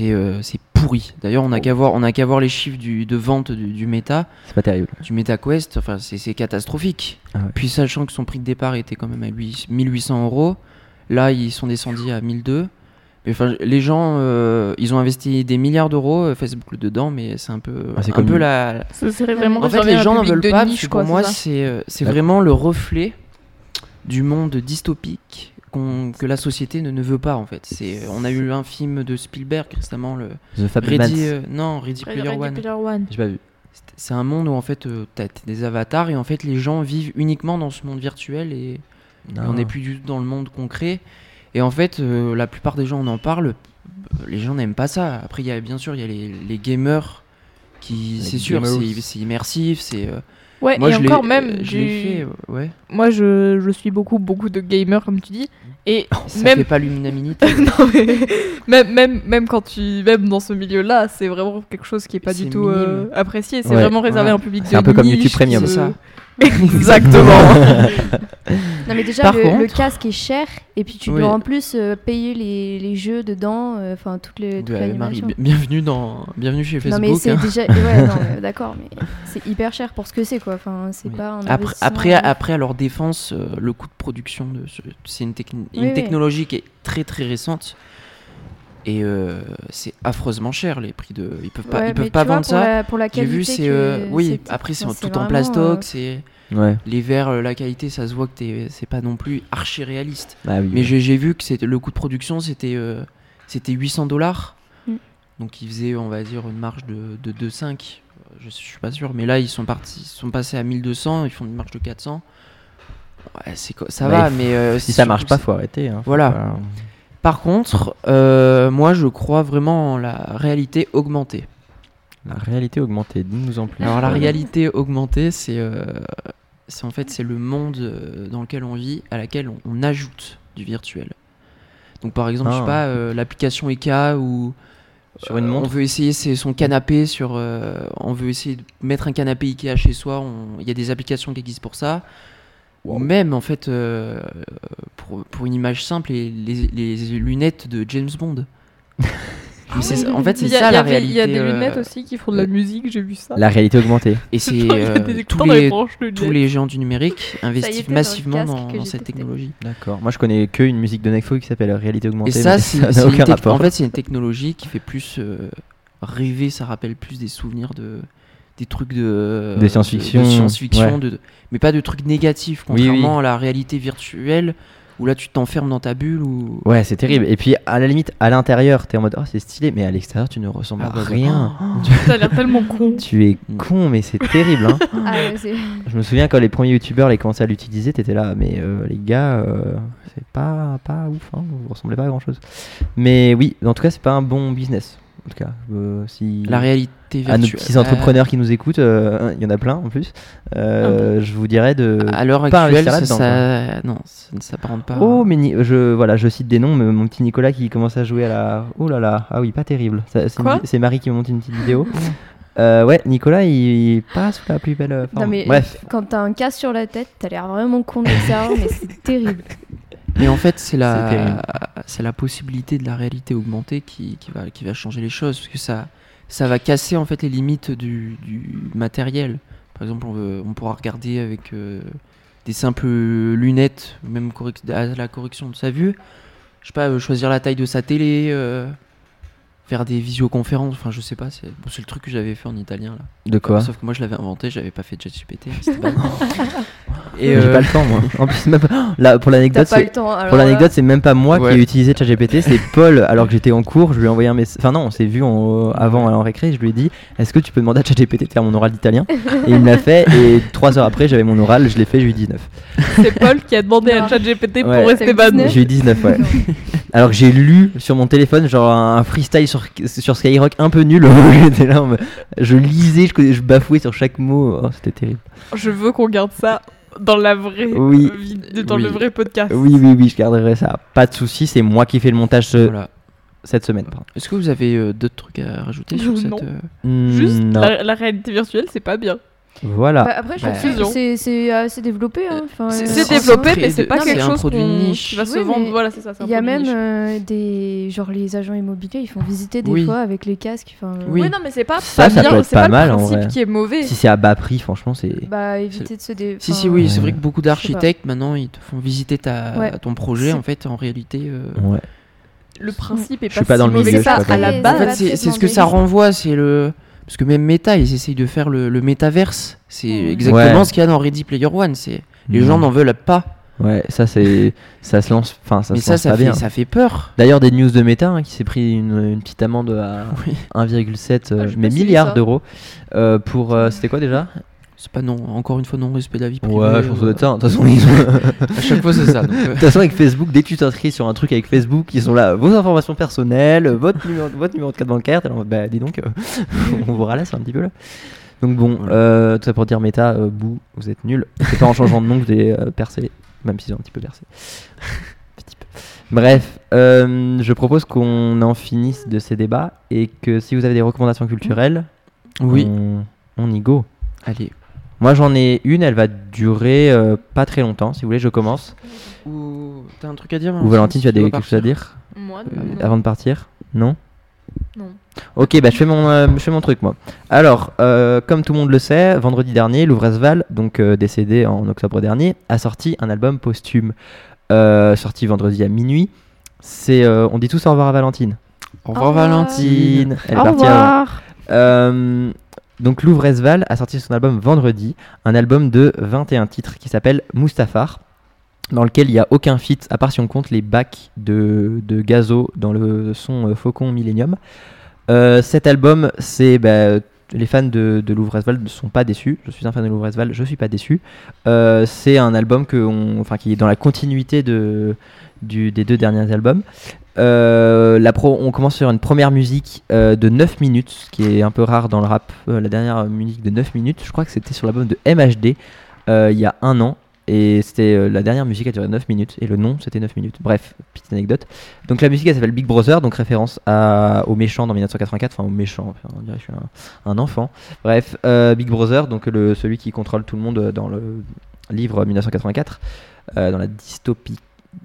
Euh, c'est pourri. D'ailleurs on n'a qu'à voir, on a qu'à voir les chiffres du, de vente du, du méta, C'est pas terrible. du MetaQuest. Enfin c'est, catastrophique. Ah ouais. Puis sachant que son prix de départ était quand même à 8 1800 euros, là ils sont descendus à 1002. Enfin, les gens, euh, ils ont investi des milliards d'euros, euh, Facebook dedans, mais c'est un peu, Ah, c'est un comme peu la, Ça serait vraiment en fait, les gens n'en veulent pas niche, que quoi, pour moi, c'est euh, c'est Ouais. vraiment le reflet du monde dystopique qu'on- que la société ne, ne veut pas en fait. C'est on a eu un film de Spielberg récemment, le The. Ready, euh, non Ready Player Ready One. Player One. J'ai pas vu. C'est- un monde où en fait euh, t'as t'as des avatars et en fait les gens vivent uniquement dans ce monde virtuel et, et on n'est plus du tout dans le monde concret. Et en fait, euh, la plupart des gens on en parle, les gens n'aiment pas ça. Après, il y a bien sûr il y a les, les gamers qui, Les c'est sûr, c'est c'est immersif, c'est euh, Ouais, moi et je l'ai- encore même, je du- l'ai fait, ouais. moi je, je suis beaucoup beaucoup de gamers comme tu dis, et Ça même fait pas l'unanimité. non, mais même, même, même quand tu même dans ce milieu-là, c'est vraiment quelque chose qui est pas C'est du tout euh, apprécié. C'est Ouais, vraiment réservé voilà. à un public C'est un peu comme YouTube Premium. ça. Exactement. Non mais déjà le, le contre- casque est cher et puis tu Oui. dois en plus euh, payer les, les jeux dedans, euh, enfin toutes les toute Ouais, Marie, bienvenue dans, bienvenue chez Non Facebook. mais c'est hein. déjà ouais non mais d'accord mais c'est hyper cher pour ce que c'est quoi. Enfin c'est Oui. pas un Après, après, euh, après, à leur défense, euh, le coût de production de ce- c'est une, techni- Oui, une oui. technologie qui est très très récente et euh, c'est affreusement cher les prix de. Ils peuvent pas, ouais, ils peuvent pas vois, vendre pour ça. La, pour la J'ai qualité vu, c'est euh, oui. Après, c'est tout en plastoc, euh, c'est Ouais. les verres, la qualité, ça se voit que t'es- c'est pas non plus archi réaliste. Ah oui. Mais j'ai j'ai vu que le coût de production, c'était euh, c'était 800 dollars. Mm. Donc ils faisaient, on va dire, une marge de, de 2,5. Je, je suis pas sûr, mais là ils sont partis, ils sont passés à 1200, ils font une marge de 400. Ouais, ça Bah, va, mais euh, Si ça marche pas, faut arrêter. hein. Faut Voilà. pas- Par contre, euh, moi je crois vraiment en la réalité augmentée. La réalité augmentée, dis-nous en plus. Alors la Euh, réalité augmentée, c'est euh, c'est en fait c'est le monde dans lequel on vit, à laquelle on, on ajoute du virtuel. Donc par exemple, je sais Ah. pas, euh, l'application Eka ou Sur une on montre veut essayer c'est son canapé sur. on veut essayer de mettre un canapé Ikea chez soi. on- Il y a des applications qui existent pour ça. Ou même en fait, euh, pour, pour une image simple, les, les- les lunettes de James Bond. Ça- en fait, c'est Il y a- ça y la réalité. Il y a des euh, lunettes aussi qui font de la musique, j'ai vu ça. La réalité augmentée. Et c'est euh, tous dans les les tous les géants du numérique investissent était massivement dans, cette testé. technologie. D'accord. Moi, je connais que une musique de Nekfeu qui s'appelle Réalité augmentée. Et ça, c'est en fait, c'est une technologie qui fait plus euh, rêver. Ça rappelle plus des souvenirs de des trucs de De science-fiction, de science-fiction, ouais. de- mais pas de trucs négatifs, Oui, oui. contrairement à la réalité virtuelle où là tu t'enfermes dans ta bulle ou Ouais, c'est terrible. Et puis, à la limite, à l'intérieur, t'es en mode, oh, c'est stylé, mais à l'extérieur, tu ne ressembles Ah, à bah, bah. rien. Ça a l'air tellement con. Tu es Mm. con, mais c'est terrible. Hein. Ah ouais, Je me souviens quand les premiers youtubeurs les commençaient à l'utiliser, t'étais là, mais euh, les gars, euh, c'est pas, pas ouf, hein, vous ressemblez pas à grand chose. Mais oui, en tout cas, c'est pas un bon business. En tout cas, euh, si. la réalité à nos virtuelle. petits entrepreneurs qui nous écoutent, euh, il y en a plein en plus, euh, je vous dirais de. À, l'heure pas actuelle, ça, ça- non, ça ne s'apparente pas. Oh, mais ni- je, voilà, je cite des noms, mais mon petit Nicolas qui commence à jouer à la. Oh là là, ah oui, pas terrible. Ça, C'est Marie qui me monte une petite vidéo. Euh, ouais, Nicolas, il, il passe sous la plus belle forme. Non, mais Bref, quand t'as un casque sur la tête, t'as l'air vraiment con de l'extérieur, mais c'est terrible. Mais en fait, c'est la, c'est la possibilité de la réalité augmentée qui, qui va, qui va changer les choses, parce que ça, ça va casser en fait les limites du, du matériel. Par exemple, on, veut- on pourra regarder avec euh, des simples lunettes, même à la correction de sa vue. Je sais pas, euh, choisir la taille de sa télé, euh, faire des visioconférences. Enfin, je sais pas. C'est bon, le truc que j'avais fait en italien là. de quoi Sauf que moi, je l'avais inventé, j'avais pas fait de ChatGPT. c'était bad. J'ai Et euh, pas le temps, moi. En plus, même pas- là, pour l'anecdote, pas Pour l'anecdote, c'est même pas moi Ouais. qui ai utilisé ChatGPT, c'est Paul. Alors que j'étais en cours, je lui ai envoyé un message. Enfin non, on s'est vu en- avant en récré. Je lui ai dit, est-ce que tu peux demander à ChatGPT de faire mon oral d'italien? Et il me l'a fait. Et trois heures après, j'avais mon oral. Je l'ai fait. Je lui ai 19. C'est Paul qui a demandé à. ChatGPT Ouais. pour rester. 19? J'ai eu 19, ouais. Alors que j'ai lu sur mon téléphone genre un freestyle sur, sur Skyrock un peu nul. J'étais là, je lisais, je, je bafouais sur chaque mot. Oh, C'était terrible. Je veux qu'on garde ça dans la vraie Oui. dans Oui. le vrai podcast. Oui, oui, oui, je garderai ça. Pas de souci, c'est moi qui fais le montage ce- voilà. cette semaine. Est-ce que vous avez euh, d'autres trucs à rajouter sur Non. cette. euh, Hmm, Juste non. la, la réalité virtuelle, c'est pas bien. Voilà. Bah, après, je Bah, trouve que c'est- c'est assez développé. hein. Enfin, C'est euh, c'est développé, mais c'est pas non, quelque c'est un chose produit niche. qui va se Oui, vendre. Voilà, c'est ça. Il y a même euh, des genre les agents immobiliers, ils font visiter des Oui. fois avec les casques. Enfin, euh, Oui. Oui, non, mais c'est pas, Ça, pas ça bien. peut être C'est pas pas, mal, le en principe vrai. qui est mauvais. Si c'est à bas prix, franchement, c'est. Bah éviter de se dé. Si, si, oui, c'est vrai que beaucoup d'architectes maintenant ils te font visiter ta, Ouais. ton projet. En fait, en réalité, euh, Ouais. Le principe est pas si mauvais que je ça à la dans le en base. fait, c'est c'est ce que ça renvoie. C'est le. Parce que même Meta, ils essayent de faire le, le métaverse. C'est exactement Ouais. ce qu'il y a dans Ready Player One. C'est les Mhm. gens n'en veulent pas. Ouais, ça c'est. ça se lance. Enfin, ça mais se ça, lance ça pas fait, bien. ça fait peur. D'ailleurs, des news de Meta hein, qui s'est pris une, une petite amende à Oui. 1,7 euh, Ah, mais ça. d'euros euh, pour. euh, C'était quoi déjà? C'est pas non. Encore une fois, non respect de la vie privée. Ouais, je pense que euh, ça. De toute façon, ils ont- À chaque fois, c'est ça. euh, De toute façon, avec Facebook, dès que tu t'inscris sur un truc avec Facebook, ils sont là, vos informations personnelles, votre numéro, votre numéro de carte bancaire, mode, bah dis donc, euh, on vous ralasse un petit peu là. Donc bon, euh, tout ça pour dire méta, bouh, vous êtes nuls. C'est pas en changeant de nom que vous allez percer, même s'ils ont un petit peu percé. Petit peu. Bref, je propose qu'on en finisse de ces débats et que si vous avez des recommandations culturelles, Oui. on, on y go. Allez. Moi j'en ai une, elle va durer euh, pas très longtemps. Si vous voulez, je commence. Ou t'as un truc à dire Ou Valentine, tu as des, quelque chose à dire Moi, euh, non. avant de partir Non Non. Ok, bah je fais mon, euh, je fais mon truc moi. Alors, euh, comme tout le monde le sait, vendredi dernier, Louvresval, donc euh, décédé en octobre dernier, a sorti un album posthume, euh, sorti vendredi à minuit. C'est, euh, on dit tous au revoir à Valentine. Au revoir, Au revoir. Valentine. Elle est Au partie revoir. Euh, donc Louvresval a sorti son album vendredi, un album de 21 titres qui s'appelle Mustafar, dans lequel il n'y a aucun feat à part si on compte les bacs de, de Gazo dans le son euh, Faucon Millennium. Euh, cet album, c'est bah, les fans de, de Louvresval ne sont pas déçus. Je suis un fan de Louvresval, je suis pas déçu. Euh, c'est un album qui est dans la continuité des deux derniers albums. Euh, on commence sur une première musique euh, de 9 minutes, ce qui est un peu rare dans le rap. Euh, la dernière musique de 9 minutes, je crois que c'était sur l'album de MHD il y a un an. Et c'était la dernière musique a duré 9 minutes et le nom c'était 9 minutes. Bref, petite anecdote. Donc la musique elle s'appelle Big Brother, donc référence au méchant dans 1984, enfin au méchant, on dirait que je suis un, enfant. Bref, Big Brother, donc celui qui contrôle tout le monde dans le livre 1984, euh, dans la dystopie.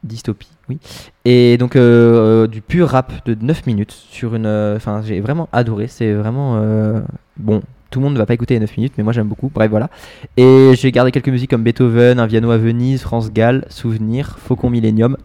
Dystopie, oui. Et donc euh, euh, du pur rap de 9 minutes sur une. euh, Enfin, j'ai vraiment adoré. C'est vraiment. bon, tout le monde ne va pas écouter les 9 minutes, mais moi j'aime beaucoup. Bref, voilà. Et j'ai gardé quelques musiques comme Beethoven, Un piano à Venise, France Gall, Souvenir, Faucon Millennium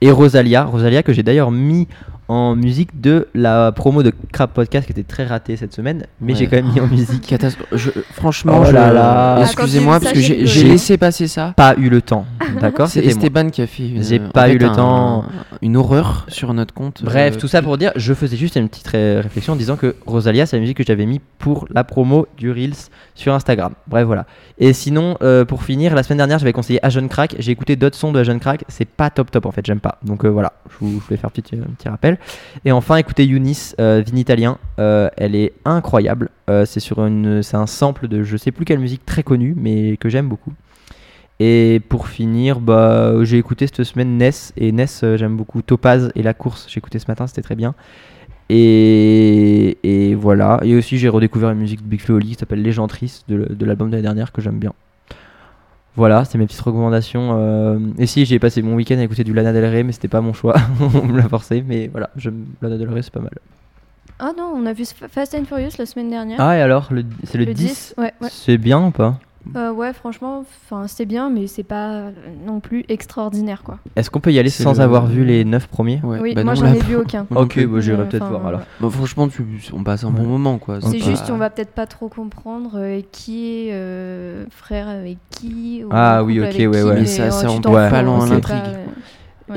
et Rosalia. Rosalia que j'ai d'ailleurs mis en musique de la promo de Crap Podcast qui était très ratée cette semaine, mais Ouais. j'ai quand même mis en musique. Catastrophe. Je- franchement, Oh je- là là. excusez-moi Ah, quand parce j'ai que j'ai laissé passer ça. Pas eu le temps, d'accord C'est. Esteban qui a fait une, J'ai en pas fait, eu le un- temps. une horreur sur notre compte. Bref, euh, tout ça pour dire, je faisais juste une petite ré- réflexion en disant que Rosalia, c'est la musique que j'avais mis pour la promo du Reels sur Instagram. Bref, voilà. Et sinon, euh, pour finir, la semaine dernière, j'avais conseillé Agent Crack. J'ai écouté d'autres sons de Agent Crack. C'est pas top top en fait, j'aime pas. Donc euh, voilà, je, vous- je voulais faire un petit, un petit rappel. Et enfin, écoutez Eunice, euh, Vinitalien. Euh, elle est incroyable. Euh, c'est sur un sample de je sais plus quelle musique très connue, mais que j'aime beaucoup. Et pour finir, bah, j'ai écouté cette semaine Ness. Et Ness, j'aime beaucoup. Topaz et La Course, j'ai écouté ce matin, c'était très bien. Et, et voilà. Et aussi, j'ai redécouvert une musique de Big Flo Oli qui s'appelle Légentrice de, de l'album de l'année dernière que j'aime bien. Voilà, c'est mes petites recommandations. euh, Et si, j'ai passé mon week-end à écouter du Lana Del Rey, mais c'était pas mon choix. On me l'a forcé, mais voilà, j'aime Lana Del Rey, c'est pas mal. Ah non, on a vu Fa- Fast and Furious la semaine dernière. Ah, et alors, le- c'est le, 10, Ouais, ouais. C'est bien ou pas? Euh, ouais, franchement, c'était bien, mais c'est pas non plus extraordinaire, quoi. Est-ce qu'on peut y aller C'est sans le- avoir vu les 9 premiers? Ouais, oui, bah moi j'en ai vu aucun. Ok, bah, j'irai Euh, peut-être voir alors. Bah, franchement, tu- on passe un bon moment quoi. C'est pas- juste, on va peut-être pas trop comprendre euh, qui est euh, frère avec qui. ou Ah oui, ok, ouais, qui, ouais. Mais ça, ça, on pas loin c'est l'intrigue.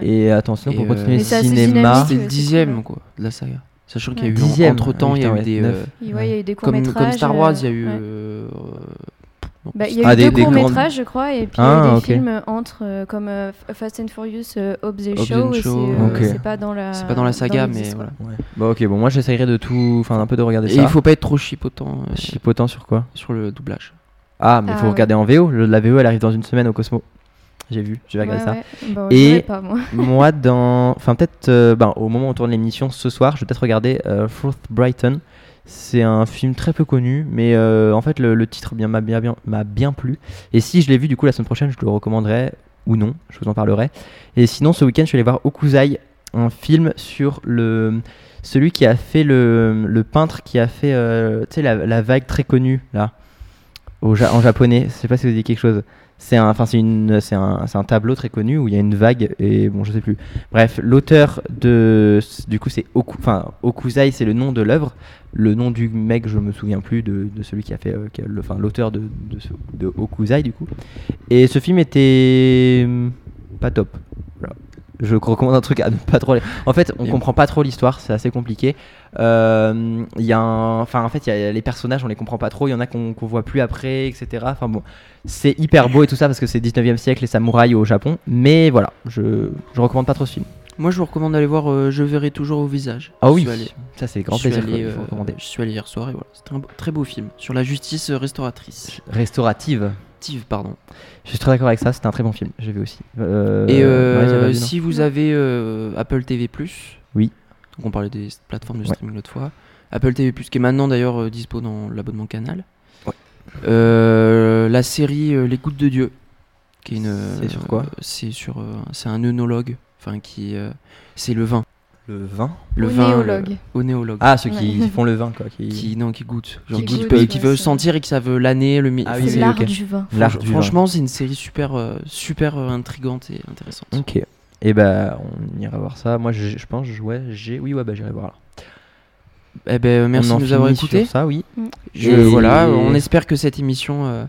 Et Et, pour continuer c'est cinéma. C'était le c'est dixième quoi de la saga. Sachant qu'il y a eu Dixième. entre temps, il y a Ah, eu des il y a eu des comme, Star Wars, il y a eu. Bon, Bah, il y a Ah, eu des- deux des courts grandes- métrages, je crois, et puis il y Ah, a eu des films entre, euh, comme euh, Fast and Furious, euh, Hobbs et c'est Shaw, euh, c'est pas dans la. C'est pas dans la saga, mais voilà. Ouais. Bah ok, bon moi j'essayerai de tout, enfin un peu de regarder Et ça. il faut pas être trop chipotant euh, Chipotant sur quoi? sur le doublage. Ah mais Ah, faut ouais. regarder en VO. Le- la VO elle arrive dans une semaine au Cosmo. J'ai vu, je vais regarder Ouais, ouais. Bon, Et- pas, moi. ça. moi dans, enfin peut-être, euh, ben, au moment où on tourne l'émission ce soir, je vais peut-être regarder euh, Fourth Brighton. C'est un film très peu connu, mais euh, en fait le, le titre bien m'a bien, bien, m'a bien plu. Et si je l'ai vu du coup la semaine prochaine, je le recommanderais ou non, je vous en parlerai. Et sinon ce week-end je suis allé voir Okuzai, un film sur le celui qui a fait le, le peintre qui a fait euh, la, la vague très connue là au en japonais. Je sais pas si vous dit quelque chose. C'est un, enfin c'est une, c'est un, c'est un tableau très connu où il y a une vague et bon je sais plus. Bref, l'auteur de, du coup c'est Oku, Okuzai c'est le nom de l'œuvre. Le nom du mec je me souviens plus de, celui qui a fait, euh, qui a le- enfin l'auteur de, de Okuzai du coup. Et ce film était hum, pas top. Voilà. Je recommande un truc à ne pas trop. En fait, on Et- comprend pas trop l'histoire, c'est assez compliqué. Euh, Il y a un, enfin en fait, il y a les personnages, on les comprend pas trop. Il y en a qu'on qu'on voit plus après, etc. Enfin bon, c'est hyper beau et tout ça parce que c'est 19e siècle, les samouraïs au Japon. Mais voilà, je, je recommande pas trop ce film. Moi, je vous recommande d'aller voir euh, Je verrai toujours au visage. Ah Je oui, allé- ça c'est grand je plaisir. allé, euh, je suis allé hier soir et voilà, c'était un beau- très beau film sur la justice euh, restauratrice. Restaurative. Pardon. Je suis très d'accord avec ça. C'était un très bon film. J'ai vu aussi. Euh, Et euh, ouais, vu, si vous avez euh, Apple TV+, Oui. donc on parlait des plateformes de Ouais. streaming l'autre fois, Apple TV+, qui est maintenant d'ailleurs euh, dispo dans l'abonnement Canal, Ouais. La série Les Gouttes de Dieu, qui est une... C'est sur quoi C'est sur... c'est un œnologue, enfin qui... c'est le vin. Le vin. Le Au vin... néologue. le- Onéologue. Ah, ceux qui Ouais. font le vin quoi. Qui... Qui, non, qui goûte. Genre Qui qui, ça. sentir et qui savent l'année, le mi- Ah oui, l'art du vin. Franch- du. Franchement, c'est une série super, euh, super euh, intrigante et intéressante. Ok. Et bah on ira voir ça. Moi je, je pense, je- ouais, j'ai, oui ouais bah j'irai voir là. Eh ben, merci On de nous avoir écoutés. Ça oui. Je- Et- Voilà, on espère que cette émission, euh,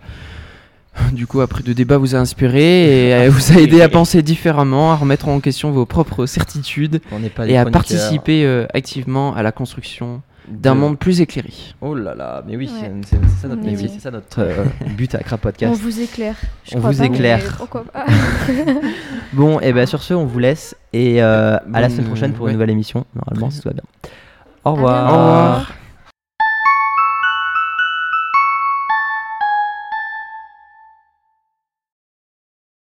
du coup, après de débat, vous a inspiré et euh, vous a aidé à penser différemment, à remettre en question vos propres certitudes On pas et à participer euh, activement à la construction d'un de- monde plus éclairé. Oh là là, mais oui, Ouais. c'est, ça notre Mais métier, oui. c'est ça notre euh, but à Crap On Podcast. vous éclaire. Je On crois vous pas, éclaire. Bon, et ben sur ce, on vous laisse et euh, à la semaine prochaine pour ouais. une nouvelle émission. Normalement, si tout va bien. Au revoir. Au revoir.